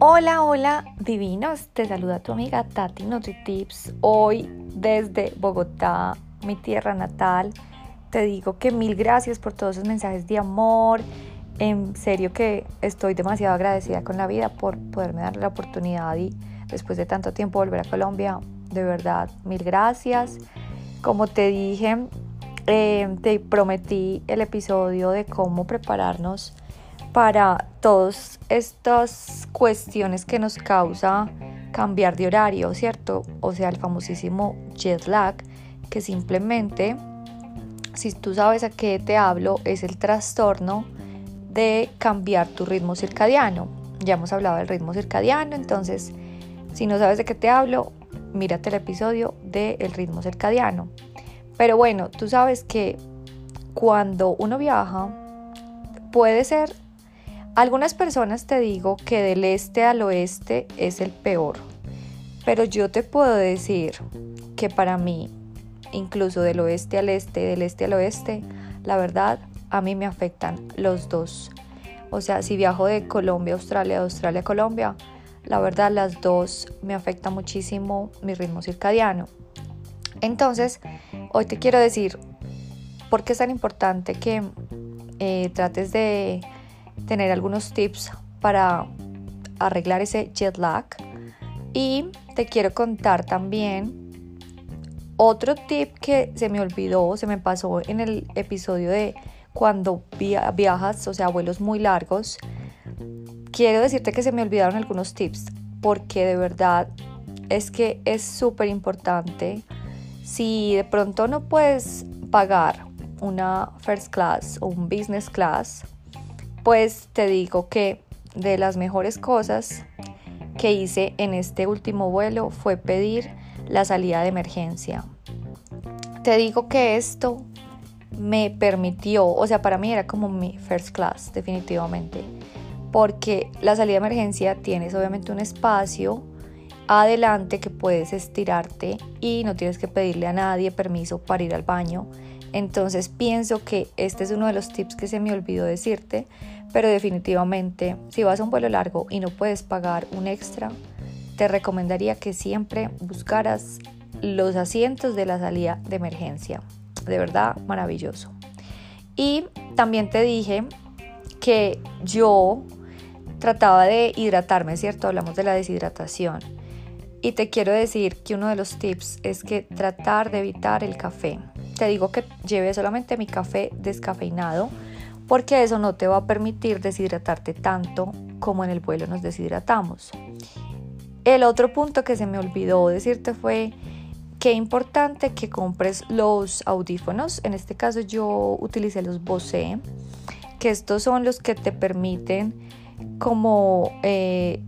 Hola, hola, divinos. Te saluda tu amiga Tati NutriTips. Hoy desde Bogotá, mi tierra natal. Te digo que mil gracias por todos esos mensajes de amor. En serio que estoy demasiado agradecida con la vida por poderme dar la oportunidad y después de tanto tiempo volver a Colombia. De verdad, mil gracias. Como te dije, eh, te prometí el episodio de cómo prepararnos para todas estas cuestiones que nos causa cambiar de horario, ¿cierto? O sea, el famosísimo jet lag, que simplemente, si tú sabes a qué te hablo, es el trastorno de cambiar tu ritmo circadiano. Ya hemos hablado del ritmo circadiano, entonces, si no sabes de qué te hablo, mírate el episodio del ritmo circadiano. Pero bueno, tú sabes que cuando uno viaja, puede ser algunas personas te digo que del este al oeste es el peor, pero yo te puedo decir que para mí, incluso del oeste al este, del este al oeste, la verdad, a mí me afectan los dos. O sea, si viajo de Colombia a Australia, de Australia a Colombia, la verdad las dos me afectan muchísimo mi ritmo circadiano. Entonces, hoy te quiero decir por qué es tan importante que eh, trates de tener algunos tips para arreglar ese jet lag. Y te quiero contar también otro tip que se me olvidó, se me pasó en el episodio de cuando viajas, o sea, vuelos muy largos. Quiero decirte que se me olvidaron algunos tips porque de verdad es que es súper importante. Si de pronto no puedes pagar una first class o un business class, pues te digo que de las mejores cosas que hice en este último vuelo fue pedir la salida de emergencia. Te digo que esto me permitió, o sea, para mí era como mi first class, definitivamente, porque la salida de emergencia tienes obviamente un espacio adelante que puedes estirarte y no tienes que pedirle a nadie permiso para ir al baño. Entonces pienso que este es uno de los tips que se me olvidó decirte, pero definitivamente, si vas a un vuelo largo y no puedes pagar un extra, te recomendaría que siempre buscaras los asientos de la salida de emergencia. De verdad, maravilloso. Y también te dije que yo trataba de hidratarme, ¿cierto? Hablamos de la deshidratación. Y te quiero decir que uno de los tips es que tratar de evitar el café. Te digo que lleve solamente mi café descafeinado porque eso no te va a permitir deshidratarte tanto como en el vuelo nos deshidratamos. El otro punto que se me olvidó decirte fue que importante que compres los audífonos. En este caso yo utilicé los Bose, que estos son los que te permiten como eh,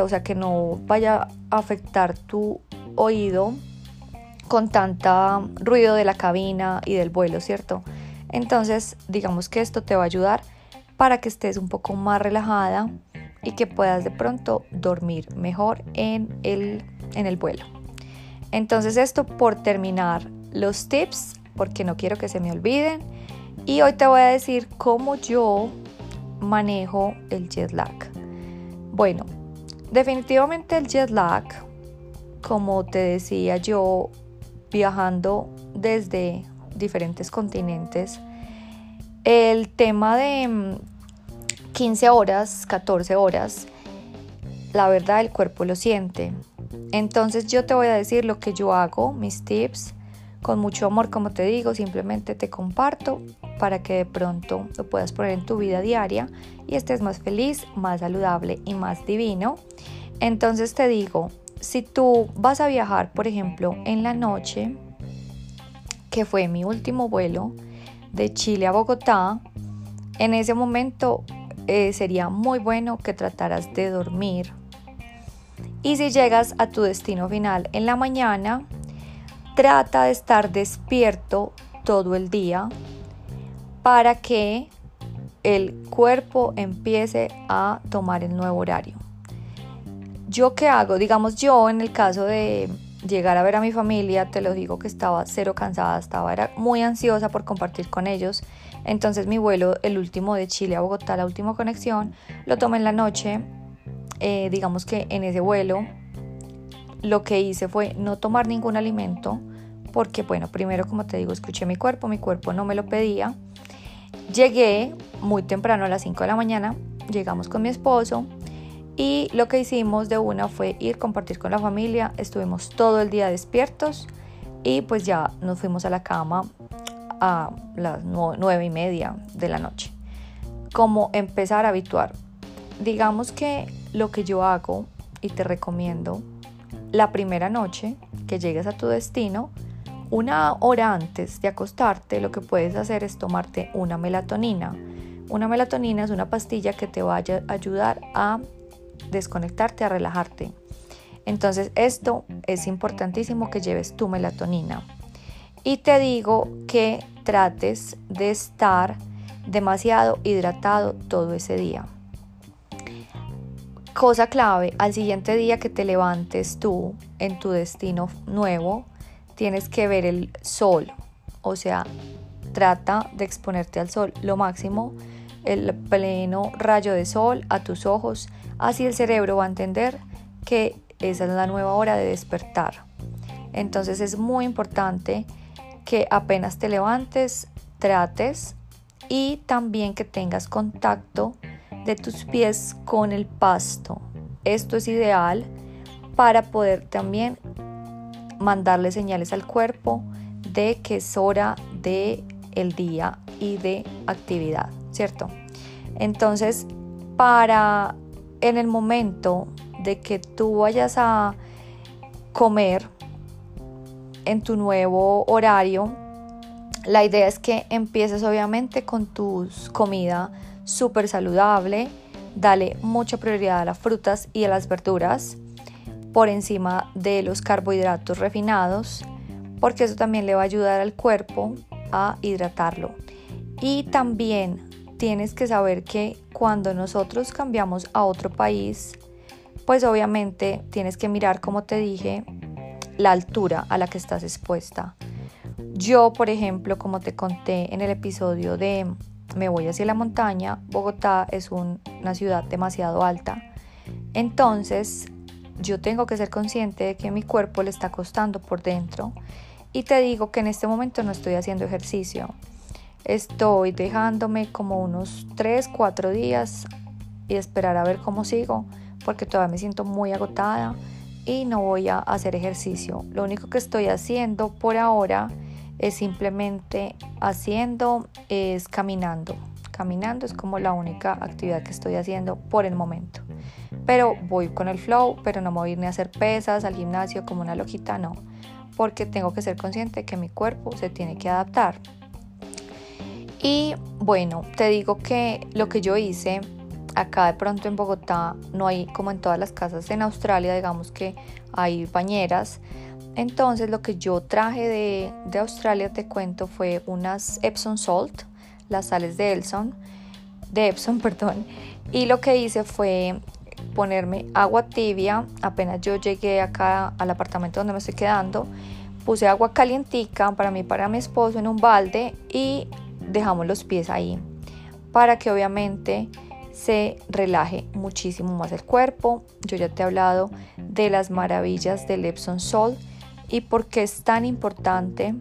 o sea, que no vaya a afectar tu oído con tanta ruido de la cabina y del vuelo, ¿cierto? Entonces, digamos que esto te va a ayudar para que estés un poco más relajada y que puedas de pronto dormir mejor en el, en el vuelo. Entonces, esto por terminar los tips, porque no quiero que se me olviden. Y hoy te voy a decir cómo yo manejo el jet lag. Bueno, definitivamente el jet lag, como te decía yo, viajando desde diferentes continentes. El tema de 15 mm, horas, 14 horas, la verdad el cuerpo lo siente. Entonces yo te voy a decir lo que yo hago, mis tips, con mucho amor, como te digo, simplemente te comparto para que de pronto lo puedas poner en tu vida diaria y estés más feliz, más saludable y más divino. Entonces te digo, si tú vas a viajar, por ejemplo, en la noche, que fue mi último vuelo de Chile a Bogotá, en ese momento eh, sería muy bueno que trataras de dormir. Y si llegas a tu destino final en la mañana, trata de estar despierto todo el día para que el cuerpo empiece a tomar el nuevo horario. ¿Yo qué hago? Digamos yo en el caso de llegar a ver a mi familia, te lo digo que estaba cero cansada, estaba era muy ansiosa por compartir con ellos. Entonces mi vuelo, el último de Chile a Bogotá, la última conexión, lo tomé en la noche eh, digamos que en ese vuelo lo que hice fue no tomar ningún alimento porque, bueno, primero como te digo, escuché mi cuerpo, mi cuerpo no me lo pedía. Llegué muy temprano a las 5 de la mañana, llegamos con mi esposo y lo que hicimos de una fue ir compartir con la familia, estuvimos todo el día despiertos y pues ya nos fuimos a la cama a las nueve y media de la noche. Como empezar a habituar. Digamos que lo que yo hago y te recomiendo la primera noche que llegues a tu destino, una hora antes de acostarte, lo que puedes hacer es tomarte una melatonina. Una melatonina es una pastilla que te va a ayudar a desconectarte, a relajarte. Entonces esto es importantísimo que lleves tu melatonina. Y te digo que trates de estar demasiado hidratado todo ese día. Cosa clave, al siguiente día que te levantes tú en tu destino nuevo, tienes que ver el sol. O sea, trata de exponerte al sol lo máximo, el pleno rayo de sol a tus ojos. Así el cerebro va a entender que esa es la nueva hora de despertar. Entonces es muy importante que apenas te levantes, trates y también que tengas contacto de tus pies con el pasto. Esto es ideal para poder también mandarle señales al cuerpo de que es hora de el día y de actividad, ¿cierto? Entonces, para en el momento de que tú vayas a comer en tu nuevo horario, la idea es que empieces obviamente con tu comida súper saludable. Dale mucha prioridad a las frutas y a las verduras por encima de los carbohidratos refinados, porque eso también le va a ayudar al cuerpo a hidratarlo. Y también tienes que saber que cuando nosotros cambiamos a otro país, pues obviamente tienes que mirar, como te dije, la altura a la que estás expuesta. Yo, por ejemplo, como te conté en el episodio de me voy hacia la montaña, Bogotá es una ciudad demasiado alta. Entonces, yo tengo que ser consciente de que mi cuerpo le está costando por dentro. Y te digo que en este momento no estoy haciendo ejercicio. Estoy dejándome como unos 3, 4 días y esperar a ver cómo sigo, porque todavía me siento muy agotada y no voy a hacer ejercicio. Lo único que estoy haciendo por ahora es simplemente haciendo, es caminando. Caminando es como la única actividad que estoy haciendo por el momento. Pero voy con el flow, pero no me voy a ni a hacer pesas al gimnasio como una loquita, no. Porque tengo que ser consciente que mi cuerpo se tiene que adaptar. Y bueno, te digo que lo que yo hice acá de pronto en Bogotá no hay como en todas las casas en Australia, digamos que hay bañeras. Entonces lo que yo traje de, Australia, te cuento, fue unas Epsom Salt, las sales de Epsom, de Epsom, perdón. Y lo que hice fue ponerme agua tibia, apenas yo llegué acá al apartamento donde me estoy quedando, puse agua calientica para mí, para mi esposo en un balde y dejamos los pies ahí para que obviamente se relaje muchísimo más el cuerpo. Yo ya te he hablado de las maravillas del Epsom Salt y por qué es tan importante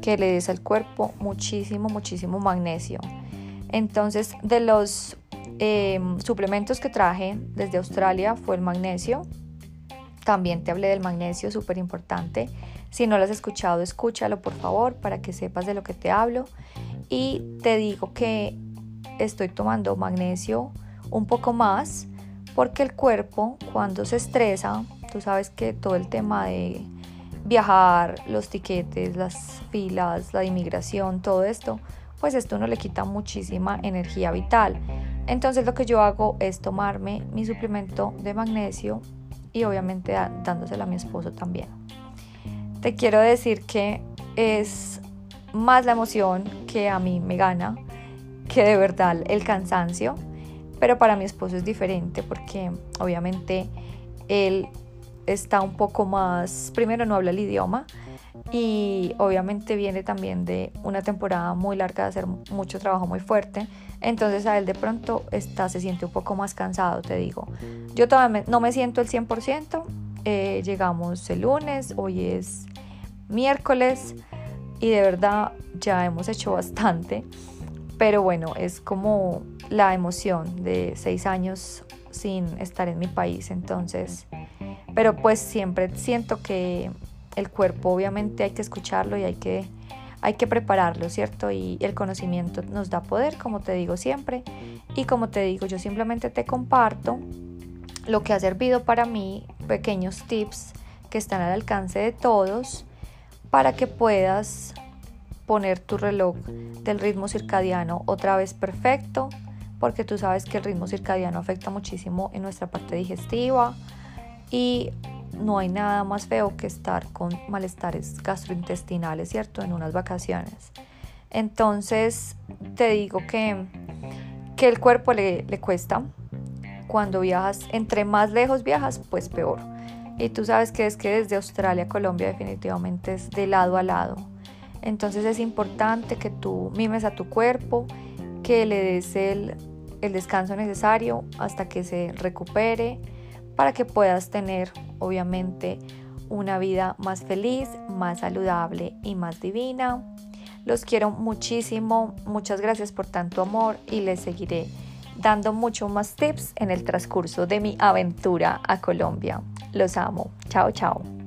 que le des al cuerpo muchísimo, muchísimo magnesio. Entonces, de los em, suplementos que traje desde Australia fue el magnesio. También te hablé del magnesio, súper importante. Si no lo has escuchado, escúchalo por favor para que sepas de lo que te hablo. Y te digo que estoy tomando magnesio un poco más porque el cuerpo cuando se estresa, tú sabes que todo el tema de viajar, los tiquetes, las filas, la inmigración, todo esto, pues esto no le quita muchísima energía vital. Entonces lo que yo hago es tomarme mi suplemento de magnesio y obviamente dándoselo a mi esposo también. Te quiero decir que es más la emoción que a mí me gana que de verdad el cansancio, pero para mi esposo es diferente porque obviamente él está un poco más, primero no habla el idioma y obviamente viene también de una temporada muy larga de hacer mucho trabajo muy fuerte. Entonces a él de pronto está, se siente un poco más cansado, te digo. Yo todavía no me siento el 100%. Eh, llegamos el lunes, hoy es miércoles y de verdad ya hemos hecho bastante. Pero bueno, es como la emoción de seis años sin estar en mi país. Entonces, pero pues siempre siento que el cuerpo obviamente hay que escucharlo y hay que, hay que prepararlo, ¿cierto? Y el conocimiento nos da poder, como te digo siempre. Y como te digo, yo simplemente te comparto lo que ha servido para mí, pequeños tips que están al alcance de todos para que puedas poner tu reloj del ritmo circadiano otra vez perfecto, porque tú sabes que el ritmo circadiano afecta muchísimo en nuestra parte digestiva y no hay nada más feo que estar con malestares gastrointestinales, ¿cierto? En unas vacaciones. Entonces, te digo que, que el cuerpo le, le cuesta. Cuando viajas, entre más lejos viajas, pues peor. Y tú sabes que es que desde Australia a Colombia definitivamente es de lado a lado. Entonces es importante que tú mimes a tu cuerpo, que le des el, el descanso necesario hasta que se recupere para que puedas tener obviamente una vida más feliz, más saludable y más divina. Los quiero muchísimo, muchas gracias por tanto amor y les seguiré dando mucho más tips en el transcurso de mi aventura a Colombia. Los amo. Chao, chao.